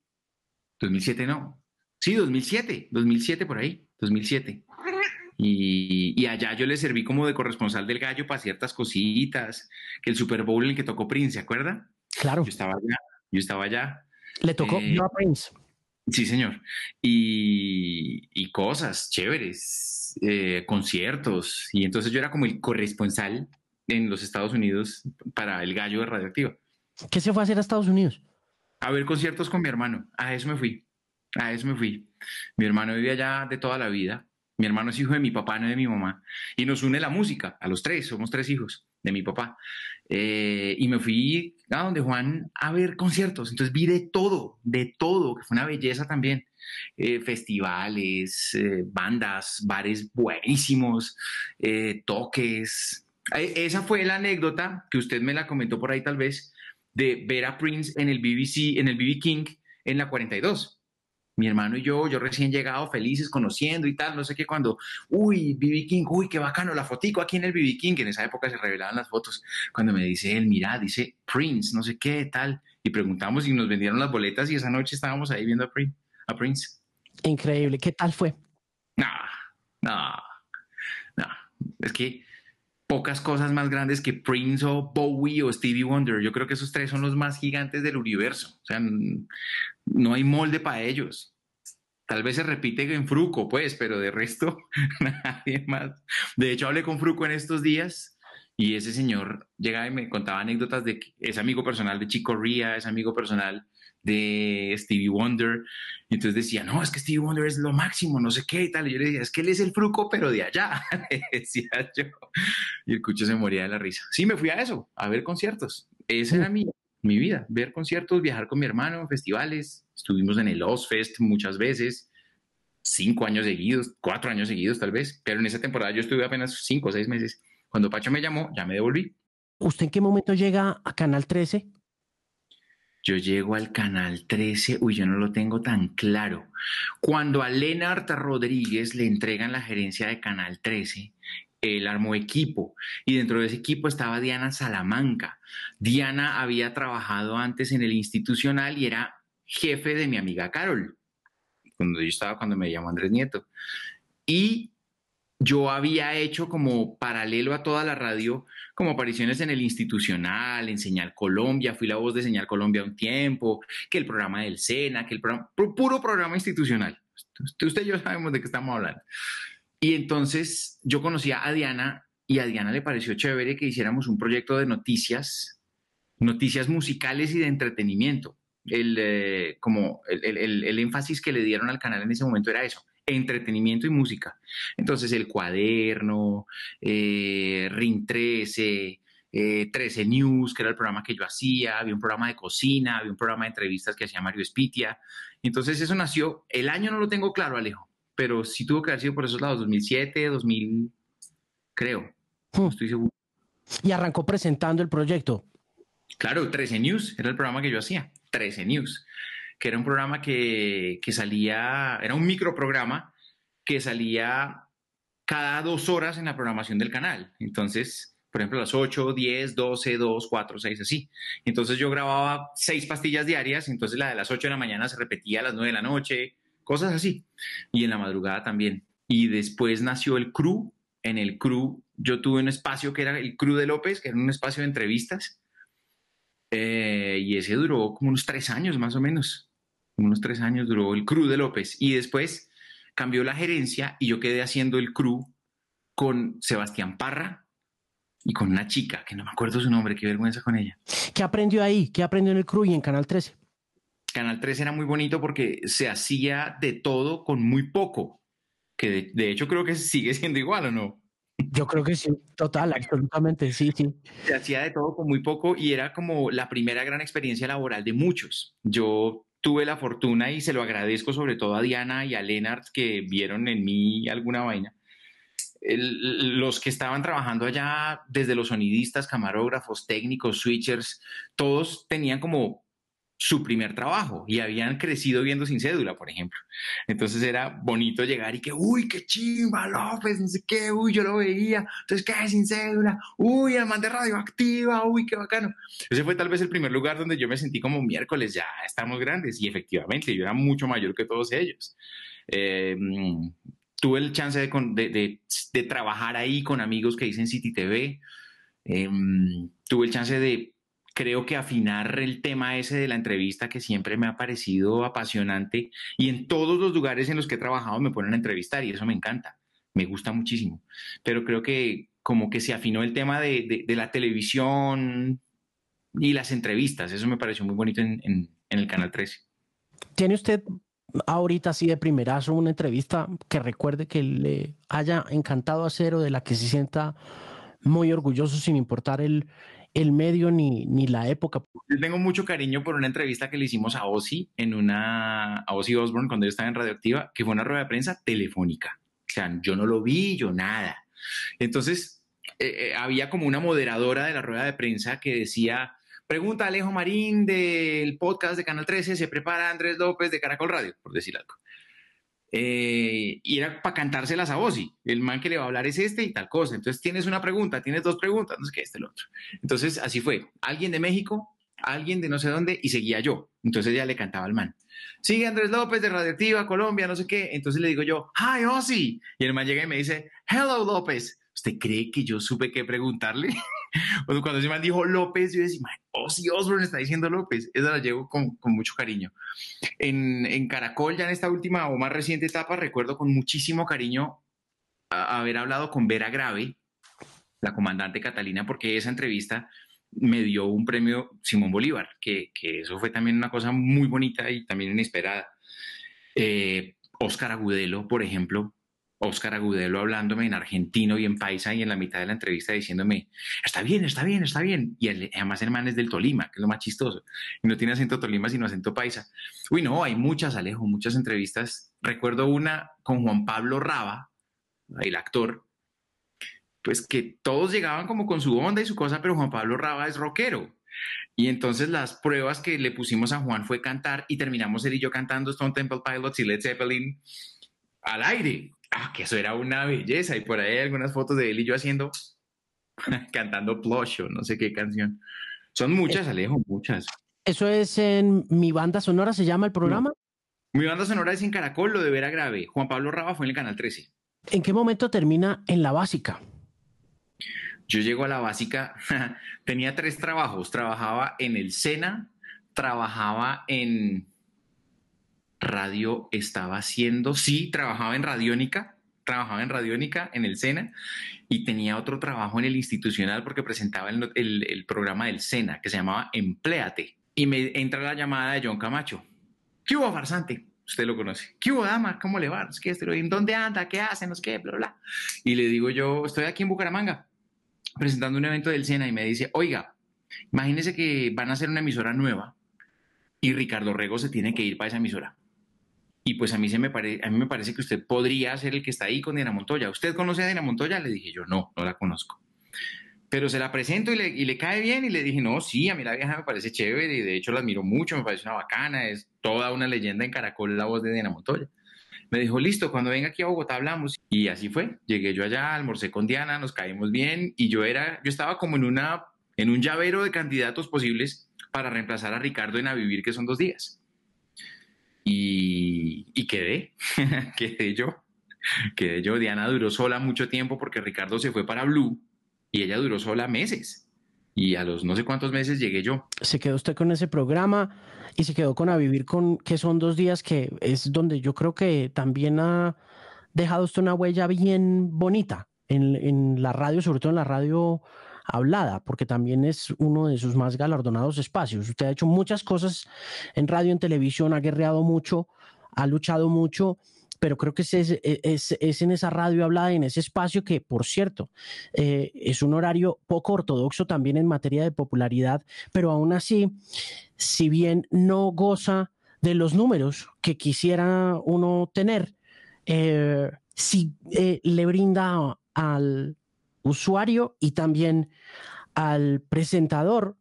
2007 no. Sí, 2007, 2007 por ahí, 2007. Y, allá yo le serví como de corresponsal del gallo para ciertas cositas, que el Super Bowl en el que tocó Prince, ¿se acuerda? Claro. Yo estaba allá, yo estaba allá. Le tocó eh, a Prince. Sí, señor. Y, cosas chéveres, eh, conciertos. Y entonces yo era como el corresponsal en los Estados Unidos para el gallo de Radioactiva. ¿Qué se fue a hacer a Estados Unidos? A ver conciertos con mi hermano. A eso me fui. A eso me fui. Mi hermano vivía allá de toda la vida. Mi hermano es hijo de mi papá, no de mi mamá. Y nos une la música, a los tres, somos tres hijos de mi papá. Eh, y me fui a donde Juan a ver conciertos. Entonces vi de todo, de todo, que fue una belleza también. eh, festivales, eh, bandas, bares buenísimos, toques. Esa fue la anécdota que usted me la comentó por ahí tal vez de ver a Prince en el BBC, en el BB King en la 42 mi hermano y yo, yo recién llegado, felices, conociendo y tal, no sé qué, cuando, uy, BB King, uy, qué bacano, la fotico aquí en el BB King, que en esa época se revelaban las fotos, cuando me dice él, mira, dice Prince, no sé qué, tal, y preguntamos si nos vendieron las boletas y esa noche estábamos ahí viendo a, Prince. A Prince. Increíble, ¿qué tal fue? No, no, no, es que pocas cosas más grandes que Prince o Bowie o Stevie Wonder. Yo creo que esos tres son los más gigantes del universo. O sea, no hay molde para ellos. Tal vez se repite en Fruco, pues, pero de resto, *laughs* nadie más. De hecho, hablé con Fruco en estos días y ese señor llegaba y me contaba anécdotas de que es amigo personal de Chico Ría, es amigo personal de Stevie Wonder. Y entonces decía, no, es que Stevie Wonder es lo máximo, no sé qué y tal. Y yo le decía, es que él es el fruco, pero de allá, *laughs* decía yo. Y el cucho se moría de la risa. Sí, me fui a eso, a ver conciertos. Esa era mi, mi vida, ver conciertos, viajar con mi hermano, festivales. Estuvimos en el Ozfest muchas veces, cinco años seguidos, cuatro años seguidos tal vez, pero en esa temporada yo estuve apenas cinco o seis meses. Cuando Pacho me llamó, ya me devolví. ¿Usted en qué momento llega a Canal 13? Yo llego al canal 13, uy, yo no lo tengo tan claro. Cuando a Lenart Rodríguez le entregan la gerencia de Canal 13, él armó equipo y dentro de ese equipo estaba Diana Salamanca. Diana había trabajado antes en el institucional y era jefe de mi amiga Carol, cuando yo estaba, cuando me llamó Andrés Nieto. Y yo había hecho como paralelo a toda la radio, como apariciones en el institucional, en Señal Colombia, fui la voz de Señal Colombia un tiempo, que el programa del SENA, que el programa, puro programa institucional. Usted y yo sabemos de qué estamos hablando. Y entonces yo conocía a Diana y a Diana le pareció chévere que hiciéramos un proyecto de noticias, noticias musicales y de entretenimiento. El, eh, como el, el, el énfasis que le dieron al canal en ese momento era eso, entretenimiento y música. Entonces el cuaderno, eh, Ring 13, 13 eh, News, que era el programa que yo hacía, había un programa de cocina, había un programa de entrevistas que hacía Mario Espitia. Entonces eso nació, el año no lo tengo claro, Alejo, pero sí tuvo que haber sido por esos lados, 2007, 2000, creo, hmm. estoy seguro. Y arrancó presentando el proyecto. Claro, 13 News, era el programa que yo hacía, 13 News que era un programa que, salía, era un microprograma que salía cada dos horas en la programación del canal. Entonces, por ejemplo, a las 8, 10, 12, 2, 4, 6, así. Entonces yo grababa seis pastillas diarias, entonces la de las 8 de la mañana se repetía a las 9 de la noche, cosas así. Y en la madrugada también. Y después nació el crew. En el crew yo tuve un espacio que era el crew de López, que era un espacio de entrevistas. Eh, y ese duró como unos tres años más o menos unos tres años duró el crew de López y después cambió la gerencia y yo quedé haciendo el crew con Sebastián Parra y con una chica, que no me acuerdo su nombre, qué vergüenza con ella. ¿Qué aprendió ahí? ¿Qué aprendió en el crew y en Canal 13? Canal 13 era muy bonito porque se hacía de todo con muy poco, que de, hecho creo que sigue siendo igual o no. Yo creo que sí, total, absolutamente, sí, sí. Se hacía de todo con muy poco y era como la primera gran experiencia laboral de muchos. Yo tuve la fortuna y se lo agradezco sobre todo a Diana y a Lennart que vieron en mí alguna vaina. los que estaban trabajando allá, desde los sonidistas, camarógrafos, técnicos, switchers, todos tenían como su primer trabajo y habían crecido viendo sin cédula, por ejemplo. Entonces era bonito llegar y que, uy, qué chimba, López, no sé qué, uy, yo lo veía, entonces, ¿qué? Sin cédula, uy, el man de radioactiva, uy, qué bacano. Ese fue tal vez el primer lugar donde yo me sentí como miércoles, ya estamos grandes y efectivamente yo era mucho mayor que todos ellos. Em, tuve el chance de, de, trabajar ahí con amigos que dicen City TV. Em, tuve el chance de creo que afinar el tema ese de la entrevista que siempre me ha parecido apasionante y en todos los lugares en los que he trabajado me ponen a entrevistar y eso me encanta, me gusta muchísimo. Pero creo que como que se afinó el tema de, la televisión y las entrevistas, eso me pareció muy bonito en, en el Canal 13. ¿Tiene usted ahorita así de primerazo una entrevista que recuerde que le haya encantado hacer o de la que se sienta muy orgulloso sin importar el, el medio ni, ni la época. Yo tengo mucho cariño por una entrevista que le hicimos a Ozzy en una a Ozzy Osbourne cuando él estaba en Radioactiva, que fue una rueda de prensa telefónica. O sea, yo no lo vi, yo nada. Entonces, eh, eh, había como una moderadora de la rueda de prensa que decía, pregunta Alejo Marín del podcast de Canal 13, se prepara Andrés López de Caracol Radio, por decir algo. Eh, y era para cantárselas a Ozzy. El man que le va a hablar es este y tal cosa. Entonces tienes una pregunta, tienes dos preguntas, no sé qué, este, el otro. Entonces así fue. Alguien de México, alguien de no sé dónde y seguía yo. Entonces ya le cantaba al man. Sigue Andrés López de Radioactiva, Colombia, no sé qué. Entonces le digo yo, hi Ozzy. Y el man llega y me dice, hello López. ¿Usted cree que yo supe qué preguntarle? *laughs* *laughs* cuando ese man dijo López, yo decía, oh, sí, Osborne está diciendo López. Esa la llevo con, mucho cariño. En, Caracol, ya en esta última o más reciente etapa, recuerdo con muchísimo cariño haber hablado con Vera Grave, la comandante Catalina, porque esa entrevista me dio un premio Simón Bolívar, que, que eso fue también una cosa muy bonita y también inesperada. Eh, Oscar Agudelo, por ejemplo, Oscar Agudelo hablándome en argentino y en paisa y en la mitad de la entrevista diciéndome, está bien, está bien, está bien. Y además el man es del Tolima, que es lo más chistoso. Y no tiene acento Tolima, sino acento paisa. Uy, no, hay muchas, Alejo, muchas entrevistas. Recuerdo una con Juan Pablo Raba, el actor, pues que todos llegaban como con su onda y su cosa, pero Juan Pablo Raba es rockero. Y entonces las pruebas que le pusimos a Juan fue cantar y terminamos él y yo cantando Stone Temple Pilots y Led Zeppelin al aire ah, que eso era una belleza. Y por ahí hay algunas fotos de él y yo haciendo, *laughs* cantando Plush o no sé qué canción. Son muchas, Alejo, muchas. ¿Eso es en Mi Banda Sonora, se llama el programa? Mi Banda Sonora es en Caracol, lo de Vera Grave. Juan Pablo Raba fue en el Canal 13. ¿En qué momento termina en la básica? Yo llego a la básica, *laughs* tenía tres trabajos. Trabajaba en el SENA, trabajaba en radio estaba haciendo, sí, trabajaba en Radiónica, trabajaba en Radiónica, en el SENA, y tenía otro trabajo en el institucional porque presentaba el, programa del SENA que se llamaba Empléate. Y me entra la llamada de John Camacho. ¿Qué hubo, farsante? Usted lo conoce. ¿Qué hubo, dama? ¿Cómo le va? ¿Qué, ¿Dónde anda? ¿Qué hace? No sé qué, bla, bla. Y le digo yo, estoy aquí en Bucaramanga presentando un evento del SENA y me dice, oiga, imagínese que van a hacer una emisora nueva y Ricardo Rego se tiene que ir para esa emisora. Y pues a mí, se me a mí me parece que usted podría ser el que está ahí con Diana Montoya. ¿Usted conoce a Diana Montoya? Le dije yo, no, no la conozco. Pero se la presento y le, y le cae bien y le dije, no, sí, a mí la vieja me parece chévere y de hecho la admiro mucho, me parece una bacana, es toda una leyenda en Caracol la voz de Diana Montoya. Me dijo, listo, cuando venga aquí a Bogotá hablamos. Y así fue. Llegué yo allá, almorcé con Diana, nos caímos bien y yo era, yo estaba como en una, en un llavero de candidatos posibles para reemplazar a Ricardo en A Vivir, que son dos días. Y, quedé, *laughs* quedé yo, quedé yo. Diana duró sola mucho tiempo porque Ricardo se fue para Blue y ella duró sola meses. Y a los no sé cuántos meses llegué yo. Se quedó usted con ese programa y se quedó con A Vivir con, que son dos días, que es donde yo creo que también ha dejado usted una huella bien bonita en, en la radio, sobre todo en la radio hablada, porque también es uno de sus más galardonados espacios. Usted ha hecho muchas cosas en radio, en televisión, ha guerreado mucho, ha luchado mucho, pero creo que es, es, en esa radio hablada, en ese espacio que, por cierto, eh, es un horario poco ortodoxo también en materia de popularidad, pero aún así, si bien no goza de los números que quisiera uno tener, eh, sí eh, le brinda al usuario y también al presentador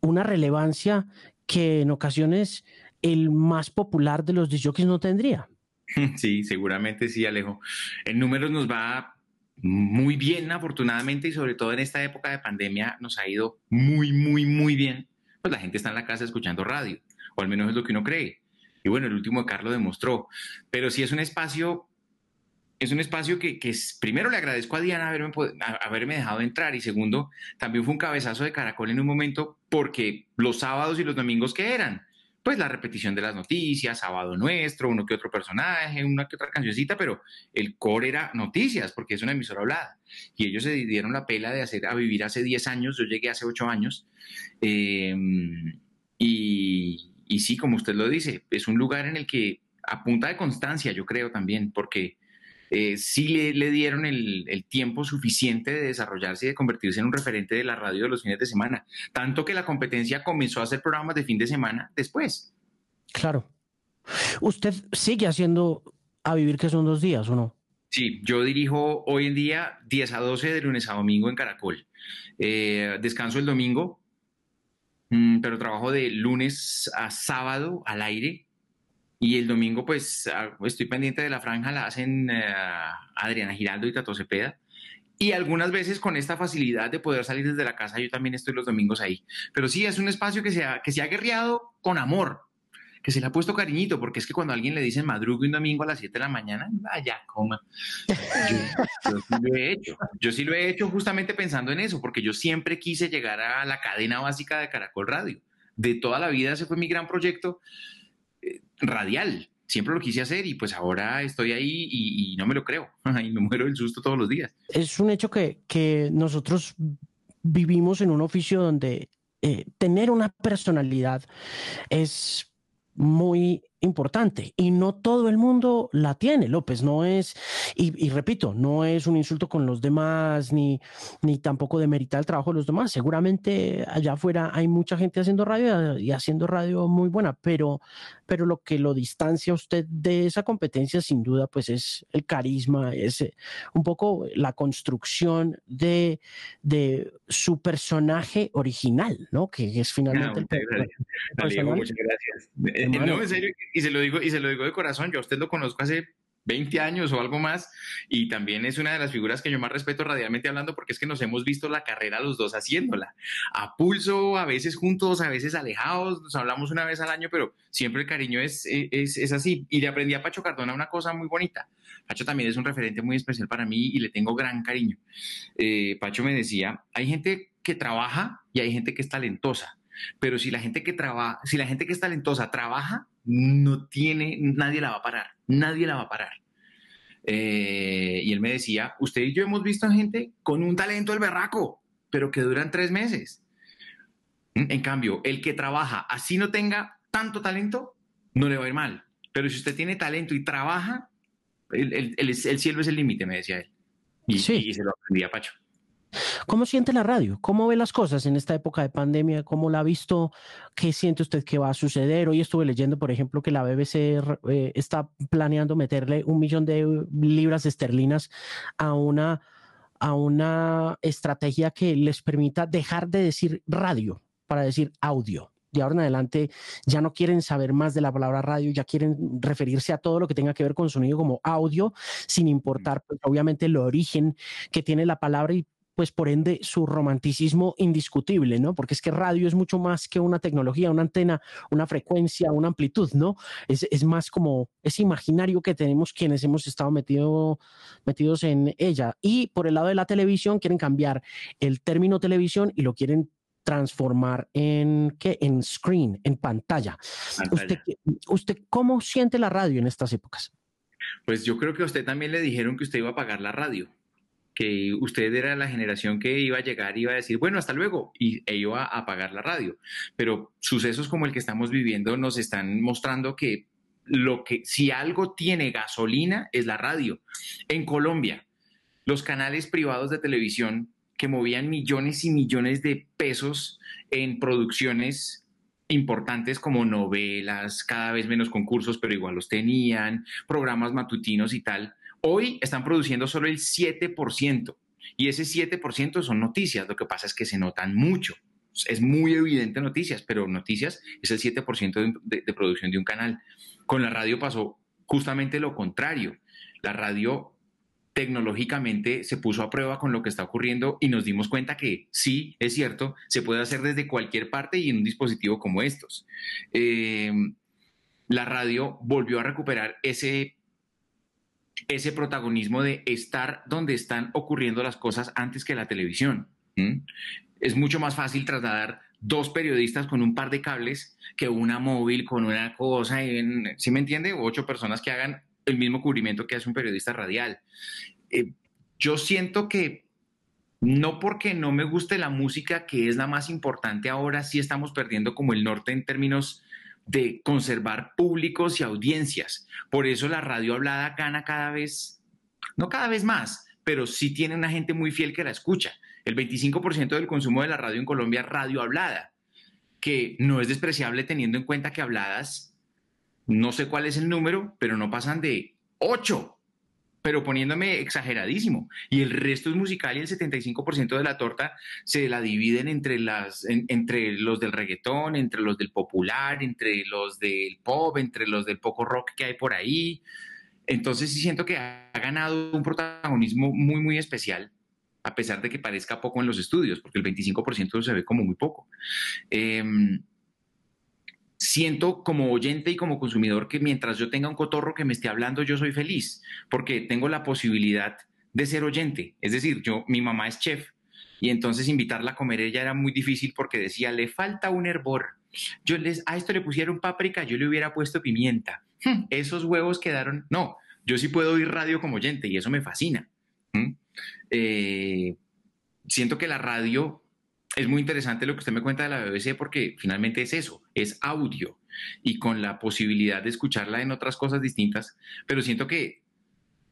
una relevancia que en ocasiones el más popular de los disjockeys no tendría. *laughs* Sí, seguramente sí, Alejo. En números nos va muy bien, afortunadamente, y sobre todo en esta época de pandemia nos ha ido muy, muy, muy bien. Pues la gente está en la casa escuchando radio, o al menos es lo que uno cree. Y bueno, el último de Carlos demostró. Pero sí es un espacio es un espacio que, primero le agradezco a Diana haberme, haberme dejado entrar y segundo, también fue un cabezazo de caracol en un momento porque los sábados y los domingos que eran, pues la repetición de las noticias, sábado nuestro, uno que otro personaje, una que otra cancioncita, pero el core era noticias porque es una emisora hablada. Y ellos se dieron la pela de hacer a vivir hace 10 años, yo llegué hace 8 años. Em, y, y sí, como usted lo dice, es un lugar en el que a punta de constancia, yo creo también, porque eh, sí le, dieron el, el, tiempo suficiente de desarrollarse y de convertirse en un referente de la radio de los fines de semana. Tanto que la competencia comenzó a hacer programas de fin de semana después. Claro. ¿Usted sigue haciendo a vivir que son dos días o no? Sí, yo dirijo hoy en día 10 a 12 de lunes a domingo en Caracol. Eh, descanso el domingo, mm, pero trabajo de lunes a sábado al aire. Y el domingo, pues, ah, estoy pendiente de la franja, la hacen eh, Adriana Giraldo y Tato Cepeda. Y algunas veces con esta facilidad de poder salir desde la casa, yo también estoy los domingos ahí. Pero sí, es un espacio que se ha, que se ha guerreado con amor, que se le ha puesto cariñito, porque es que cuando a alguien le dicen madrugo un domingo a las 7 de la mañana, vaya, coma. Yo, sí lo he hecho. Yo sí lo he hecho justamente pensando en eso, porque yo siempre quise llegar a la cadena básica de Caracol Radio. De toda la vida ese fue mi gran proyecto radial. Siempre lo quise hacer y pues ahora estoy ahí y, no me lo creo. *laughs* Y me muero del susto todos los días. Es un hecho que, que nosotros vivimos en un oficio donde eh, tener una personalidad es muy importante y no todo el mundo la tiene, López, no es, y, repito, no es un insulto con los demás, ni, ni tampoco demeritar el trabajo de los demás. Seguramente allá afuera hay mucha gente haciendo radio y haciendo radio muy buena, pero, pero lo que lo distancia a usted de esa competencia, sin duda, pues es el carisma, es eh, un poco la construcción de, de su personaje original, ¿no? Que es finalmente el, muchas gracias. Eh, no, en serio, y se lo digo, y se lo digo de corazón, yo a usted lo conozco hace 20 años o algo más, y también es una de las figuras que yo más respeto radialmente hablando porque es que nos hemos visto la carrera los dos haciéndola, a pulso, a veces juntos, a veces alejados, nos hablamos una vez al año, pero siempre el cariño es, es, es así. Y le aprendí a Pacho Cardona una cosa muy bonita. Pacho también es un referente muy especial para mí y le tengo gran cariño. Eh, Pacho me decía, hay gente que trabaja y hay gente que es talentosa. Pero si la gente que trabaja, si la gente que es talentosa trabaja, no tiene, nadie la va a parar, nadie la va a parar. Eh, y él me decía, usted y yo hemos visto a gente con un talento del berraco, pero que duran tres meses. En cambio, el que trabaja así no tenga tanto talento, no le va a ir mal. Pero si usted tiene talento y trabaja, el, el, cielo es el límite, me decía él. Y, sí. y se lo aprendí a Pacho. ¿Cómo siente la radio? ¿Cómo ve las cosas en esta época de pandemia? ¿Cómo la ha visto? ¿Qué siente usted que va a suceder? Hoy estuve leyendo, por ejemplo, que la BBC eh, está planeando meterle un millón de libras esterlinas a una, a una estrategia que les permita dejar de decir radio para decir audio de ahora en adelante ya no quieren saber más de la palabra radio, ya quieren referirse a todo lo que tenga que ver con sonido como audio, sin importar pues, obviamente el origen que tiene la palabra y pues por ende su romanticismo indiscutible, ¿no? Porque es que radio es mucho más que una tecnología, una antena, una frecuencia, una amplitud, ¿no? Es, es más como ese imaginario que tenemos quienes hemos estado metido, metidos en ella. Y por el lado de la televisión quieren cambiar el término televisión y lo quieren transformar en qué en screen, en pantalla. ¿Usted, ¿Usted cómo siente la radio en estas épocas? Pues yo creo que a usted también le dijeron que usted iba a pagar la radio que usted era la generación que iba a llegar y iba a decir, bueno, hasta luego, y e iba a apagar la radio. Pero sucesos como el que estamos viviendo nos están mostrando que lo que, si algo tiene gasolina, es la radio. En Colombia, los canales privados de televisión que movían millones y millones de pesos en producciones importantes como novelas, cada vez menos concursos, pero igual los tenían, programas matutinos y tal, Hoy están produciendo solo el 7% y ese 7% son noticias. Lo que pasa es que se notan mucho. Es muy evidente noticias, pero noticias es el 7% de, de producción de un canal. Con la radio pasó justamente lo contrario. La radio tecnológicamente se puso a prueba con lo que está ocurriendo y nos dimos cuenta que sí, es cierto, se puede hacer desde cualquier parte y en un dispositivo como estos. Eh, la radio volvió a recuperar ese ese protagonismo de estar donde están ocurriendo las cosas antes que la televisión. Es mucho más fácil trasladar dos periodistas con un par de cables que una móvil con una cosa, ¿sí me entiende? Ocho personas que hagan el mismo cubrimiento que hace un periodista radial. Eh, yo siento que no porque no me guste la música, que es la más importante ahora, sí estamos perdiendo como el norte en términos de conservar públicos y audiencias. Por eso la radio hablada gana cada vez no cada vez más, pero sí tiene una gente muy fiel que la escucha. El 25% del consumo de la radio en Colombia es radio hablada, que no es despreciable teniendo en cuenta que habladas, no sé cuál es el número, pero no pasan de 8 pero poniéndome exageradísimo. Y el resto es musical y el 75% de la torta se la dividen entre, las, entre los del reggaetón, entre los del popular, entre los del pop, entre los del poco rock que hay por ahí. Entonces sí siento que ha ganado un protagonismo muy, muy especial, a pesar de que parezca poco en los estudios, porque el 25% se ve como muy poco. Eh, siento como oyente y como consumidor que mientras yo tenga un cotorro que me esté hablando, yo soy feliz, porque tengo la posibilidad de ser oyente. Es decir, yo, mi mamá es chef y entonces invitarla a comer ella era muy difícil porque decía, le falta un hervor. Yo les, a esto le pusieron páprica, yo le hubiera puesto pimienta. Hmm, esos huevos quedaron, no, yo sí puedo oír radio como oyente y eso me fascina. ¿Mm? Eh, siento que la radio es muy interesante lo que usted me cuenta de la BBC porque finalmente es eso, es audio y con la posibilidad de escucharla en otras cosas distintas, pero siento que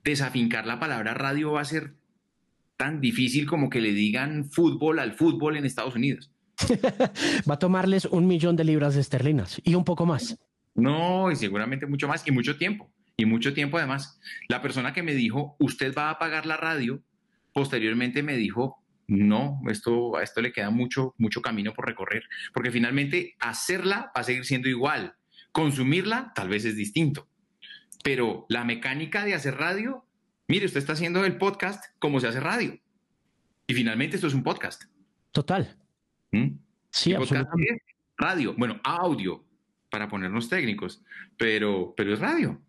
desafincar la palabra radio va a ser tan difícil como que le digan fútbol al fútbol en Estados Unidos. *laughs* va a tomarles un millón de libras esterlinas y un poco más. No, y seguramente mucho más y mucho tiempo. Y mucho tiempo además. La persona que me dijo, usted va a pagar la radio, posteriormente me dijo, no, esto, a esto le queda mucho, mucho camino por recorrer, porque finalmente hacerla va a seguir siendo igual, consumirla tal vez es distinto, pero la mecánica de hacer radio, mire, usted está haciendo el podcast como se hace radio, y finalmente esto es un podcast. Total. ¿Mm? Sí, absolutamente. radio, bueno, audio, para ponernos técnicos, pero, pero es radio.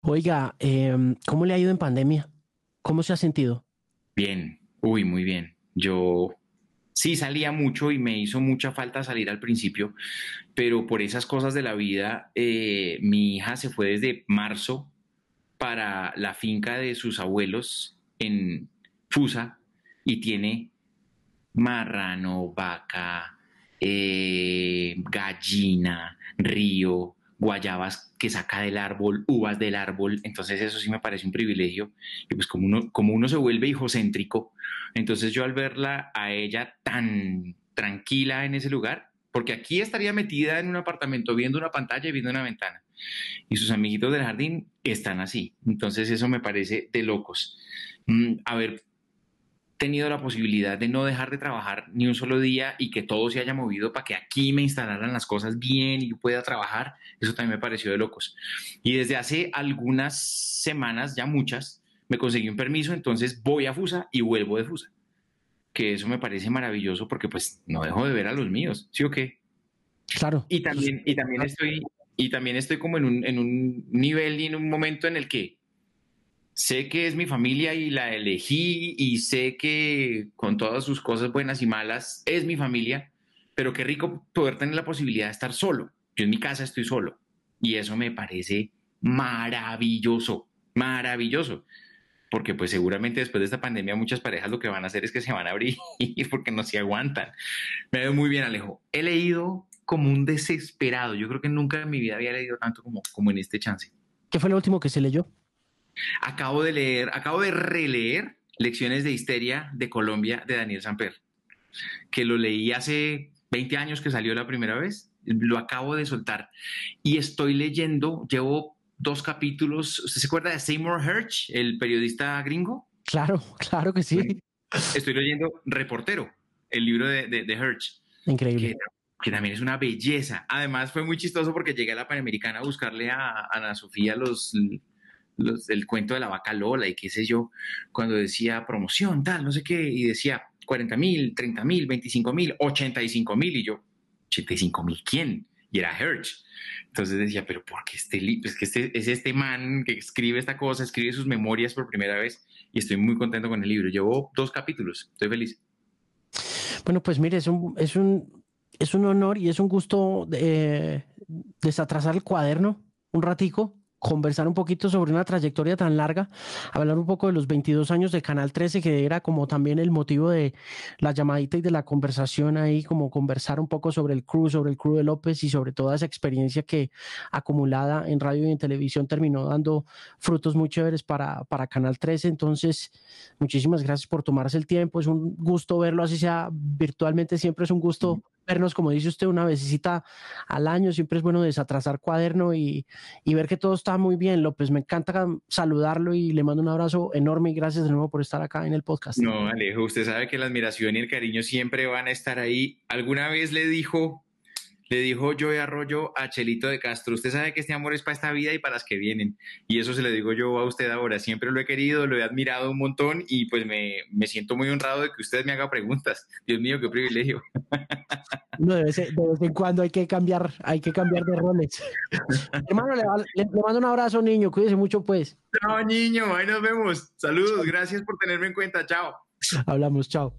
Oiga, em, ¿cómo le ha ido en pandemia? ¿Cómo se ha sentido? Bien, Uy, muy bien. Yo sí salía mucho y me hizo mucha falta salir al principio, pero por esas cosas de la vida, eh, mi hija se fue desde marzo para la finca de sus abuelos en Fusa y tiene marrano, vaca, eh, gallina, río, guayabas que saca del árbol, uvas del árbol, entonces eso sí me parece un privilegio. Y pues como uno, como uno se vuelve hijocéntrico, entonces yo al verla a ella tan tranquila en ese lugar, porque aquí estaría metida en un apartamento viendo una pantalla y viendo una ventana, y sus amiguitos del jardín están así, entonces eso me parece de locos. Mm, a ver, tenido la posibilidad de no dejar de trabajar ni un solo día y que todo se haya movido para que aquí me instalaran las cosas bien y yo pueda trabajar, eso también me pareció de locos. Y desde hace algunas semanas, ya muchas, me conseguí un permiso, entonces voy a Fusa y vuelvo de Fusa. Que eso me parece maravilloso porque pues no dejo de ver a los míos, ¿sí o qué? Claro. Y también, y también estoy, y también estoy como en un, en un nivel y en un momento en el que sé que es mi familia y la elegí y sé que con todas sus cosas buenas y malas es mi familia, pero qué rico poder tener la posibilidad de estar solo. Yo en mi casa estoy solo y eso me parece maravilloso, maravilloso. Porque pues seguramente después de esta pandemia muchas parejas lo que van a hacer es que se van a abrir *laughs* porque no se aguantan. Me veo muy bien, Alejo. He leído como un desesperado. Yo creo que nunca en mi vida había leído tanto como, como en este chance. ¿Qué fue lo último que se leyó? Acabo de leer, acabo de releer Lecciones de Histeria de Colombia de Daniel Samper, que lo leí hace 20 años que salió la primera vez, lo acabo de soltar y estoy leyendo, llevo dos capítulos, ¿usted se acuerda de Seymour Hersh, el periodista gringo? Claro, *laughs* claro que sí. Estoy leyendo Reportero, el libro de, de, Hersh. Increíble. Que, también es una belleza. Además fue muy chistoso porque llegué a la Panamericana a buscarle a Ana Sofía los, el cuento de la vaca Lola y qué sé yo, cuando decía promoción, tal, no sé qué, y decía 40 mil, 30 mil, 25 mil, 85 mil, y yo, 85 mil, ¿quién? Y era Hertz. Entonces decía, pero ¿por qué este libro? Es que este, es este man que escribe esta cosa, escribe sus memorias por primera vez y estoy muy contento con el libro. Llevo dos capítulos, estoy feliz. Bueno, pues mire, es un, es un, es un honor y es un gusto de, desatrasar el cuaderno un ratico conversar un poquito sobre una trayectoria tan larga, hablar un poco de los 22 años de Canal 13, que era como también el motivo de la llamadita y de la conversación ahí, como conversar un poco sobre el crew, sobre el crew de López y sobre toda esa experiencia que acumulada en radio y en televisión terminó dando frutos muy chéveres para, para Canal 13. Entonces, muchísimas gracias por tomarse el tiempo. Es un gusto verlo, así sea virtualmente, siempre es un gusto vernos, como dice usted, una vecesita al año. Siempre es bueno desatrasar cuaderno y, y, ver que todo está muy bien. López, me encanta saludarlo y le mando un abrazo enorme y gracias de nuevo por estar acá en el podcast. No, Alejo, usted sabe que la admiración y el cariño siempre van a estar ahí. ¿Alguna vez le dijo le dijo Joey Arroyo a Chelito de Castro, usted sabe que este amor es para esta vida y para las que vienen. Y eso se le digo yo a usted ahora, siempre lo he querido, lo he admirado un montón y pues me, me siento muy honrado de que usted me haga preguntas. Dios mío, qué privilegio. *laughs* No, de vez, en cuando hay que cambiar, hay que cambiar de roles. *laughs* Hermano, le, le, mando un abrazo, niño, cuídese mucho pues. Chao, niño, ahí nos vemos. Saludos, gracias por tenerme en cuenta, chao. Hablamos, chao.